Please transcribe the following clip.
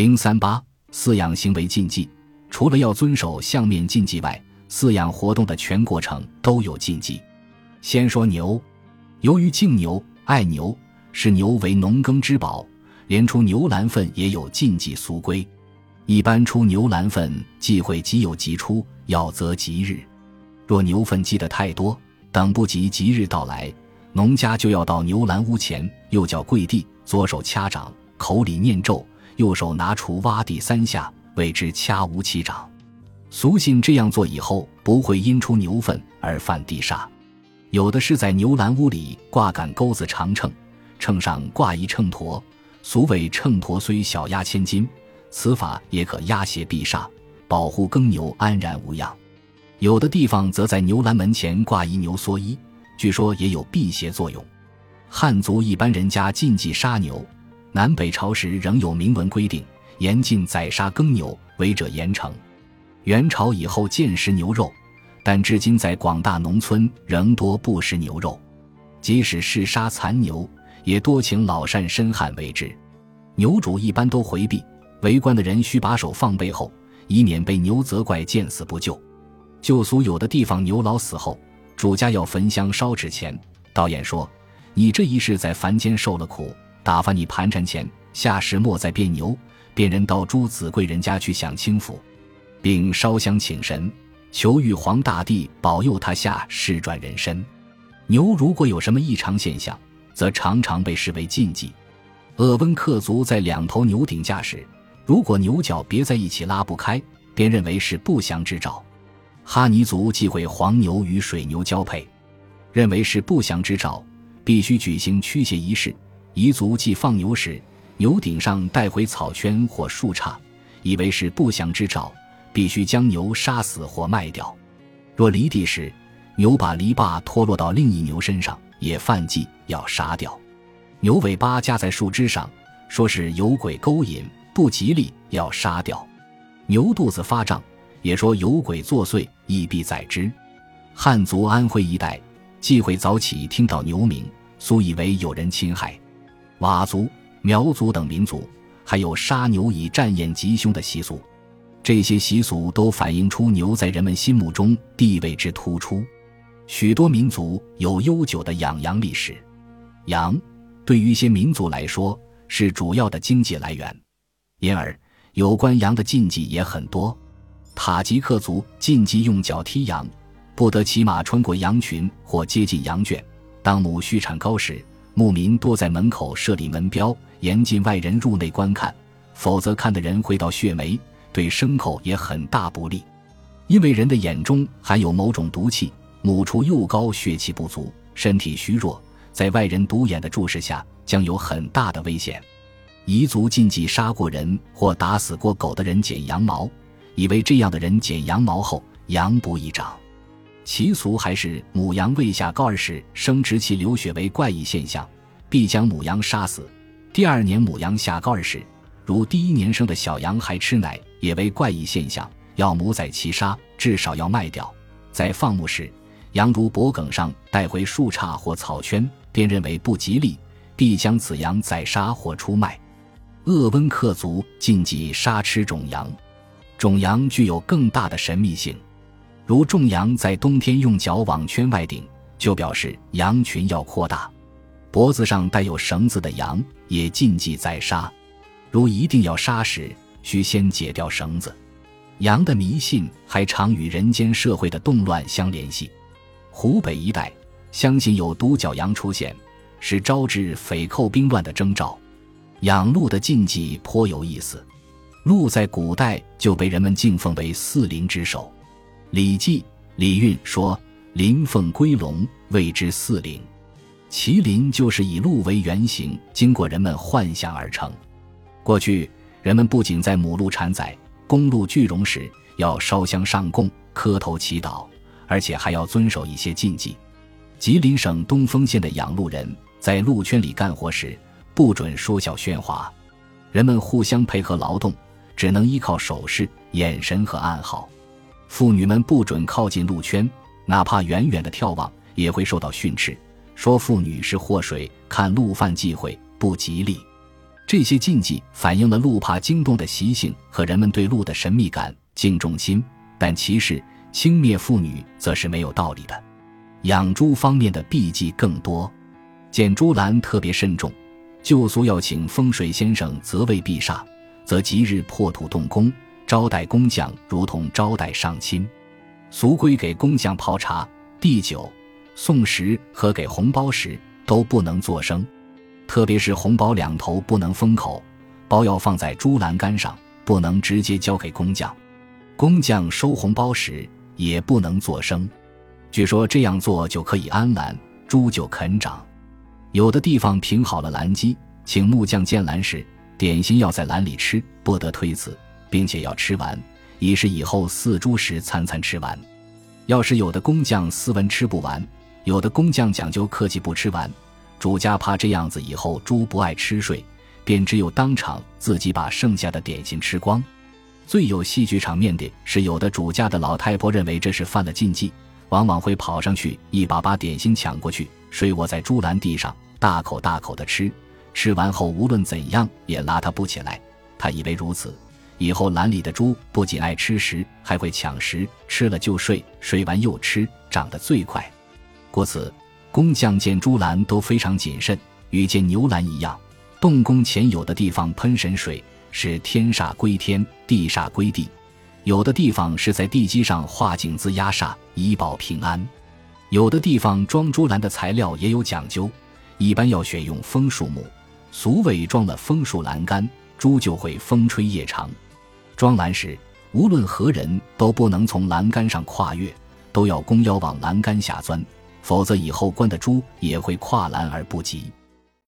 零三八饲养行为禁忌，除了要遵守相面禁忌外，饲养活动的全过程都有禁忌。先说牛，由于敬牛、爱牛，视牛为农耕之宝，连出牛栏粪也有禁忌俗规。一般出牛栏粪忌讳即有即出，要择吉日。若牛粪积得太多，等不及吉日到来，农家就要到牛栏屋前，右脚跪地，左手掐掌，口里念咒，右手拿锄挖地三下，谓之掐无其掌。俗信这样做以后，不会因出牛粪而犯地煞。有的是在牛栏屋里挂杆钩子长秤，秤上挂一秤砣，俗谓秤砣虽小压千斤。此法也可压邪避煞，保护耕牛安然无恙。有的地方则在牛栏门前挂一牛蓑衣，据说也有辟邪作用。汉族一般人家禁忌杀牛，南北朝时仍有明文规定，严禁宰杀耕牛，违者严惩。元朝以后渐食牛肉，但至今在广大农村仍多不食牛肉。即使是杀残牛，也多请老善深汉为之。牛主一般都回避。围观的人需把手放背后，以免被牛责怪见死不救。旧俗有的地方牛老死后，主家要焚香烧纸钱。导演说：“你这一世在凡间受了苦，打发你盘缠钱，下世莫再变牛，变人到朱子贵人家去享清福，并烧香请神，求玉皇大帝保佑他下世转人身。牛如果有什么异常现象，则常常被视为禁忌。鄂温克族在两头牛顶架时。”如果牛角别在一起拉不开，便认为是不祥之兆。哈尼族忌讳黄牛与水牛交配，认为是不祥之兆，必须举行驱邪仪式。彝族忌放牛时，牛顶上带回草圈或树杈，以为是不祥之兆，必须将牛杀死或卖掉。若犁地时，牛把篱笆脱落到另一牛身上，也犯忌，要杀掉。牛尾巴夹在树枝上，说是有鬼勾引。不吉利，要杀掉。牛肚子发胀，也说有鬼作祟，亦必宰之。汉族安徽一带忌讳早起听到牛鸣，素以为有人侵害。佤族、苗族等民族还有杀牛以战燕吉凶的习俗，这些习俗都反映出牛在人们心目中地位之突出。许多民族有悠久的养羊历史，羊对于一些民族来说是主要的经济来源。因而，有关羊的禁忌也很多。塔吉克族禁忌用脚踢羊，不得骑马穿过羊群或接近羊圈。当母畜产高时，牧民多在门口设立门标，严禁外人入内观看，否则看的人会到血霉，对牲口也很大不利。因为人的眼中含有某种毒气，母畜又高血气不足，身体虚弱，在外人独眼的注视下，将有很大的危险。彝族禁忌杀过人或打死过狗的人剪羊毛，以为这样的人剪羊毛后羊不易长。其俗还是母羊未下羔儿时生殖器流血为怪异现象，必将母羊杀死。第二年母羊下羔儿时，如第一年生的小羊还吃奶，也为怪异现象，要母宰其杀，至少要卖掉。在放牧时，羊如脖梗上带回树杈或草圈，便认为不吉利，必将此羊宰杀或出卖。鄂温克族禁忌杀吃种羊，种羊具有更大的神秘性。如种羊在冬天用脚往圈外顶，就表示羊群要扩大。脖子上带有绳子的羊也禁忌宰杀。如一定要杀时，需先解掉绳子。羊的迷信还常与人间社会的动乱相联系。湖北一带相信有独角羊出现，是招致匪寇兵乱的征兆。养鹿的禁忌颇有意思，鹿在古代就被人们敬奉为四灵之首，《礼记·礼运》说：“麟凤归龙，谓之四灵。”麒麟就是以鹿为原型，经过人们幻想而成。过去人们不仅在母鹿产崽、公鹿聚荣时要烧香上供、磕头祈祷，而且还要遵守一些禁忌。吉林省东丰县的养鹿人在鹿圈里干活时。不准说笑喧哗，人们互相配合劳动，只能依靠手势、眼神和暗号。妇女们不准靠近鹿圈，哪怕远远的眺望也会受到训斥，说妇女是祸水，看鹿犯忌讳不吉利。这些禁忌反映了鹿怕惊动的习性和人们对鹿的神秘感、敬重心，但歧视、轻蔑妇女则是没有道理的。养猪方面的避忌更多，见猪栏特别慎重。旧俗要请风水先生择位避煞，则吉日破土动工，招待工匠如同招待上亲。俗规给工匠泡茶、递酒、送食和给红包时都不能作声。特别是红包两头不能封口，包要放在猪栏杆上，不能直接交给工匠。工匠收红包时也不能作声。据说这样做就可以安栏，猪就肯长。有的地方平好了栏基，请木匠建栏时，点心要在栏里吃，不得推辞，并且要吃完，以示以后饲猪时餐餐吃完。要是有的工匠斯文吃不完，有的工匠讲究客气不吃完。主家怕这样子以后猪不爱吃睡，便只有当场自己把剩下的点心吃光。最有戏剧场面的是，有的主家的老太婆认为这是犯了禁忌，往往会跑上去一把把点心抢过去，睡卧在猪栏地上，大口大口的吃。吃完后无论怎样也拉他不起来。他以为如此以后栏里的猪不仅爱吃食，还会抢食，吃了就睡，睡完又吃，长得最快。故此。工匠建猪栏都非常谨慎，与建牛栏一样。动工前有的地方喷神水，是天煞归天，地煞归地；有的地方是在地基上画井字压煞，以保平安。有的地方装猪栏的材料也有讲究，一般要选用枫树木，俗谓装了枫树栏杆，猪就会风吹夜长。装栏时，无论何人都不能从栏杆上跨越，都要弓腰往栏杆下钻。否则，以后关的猪也会跨栏而不及。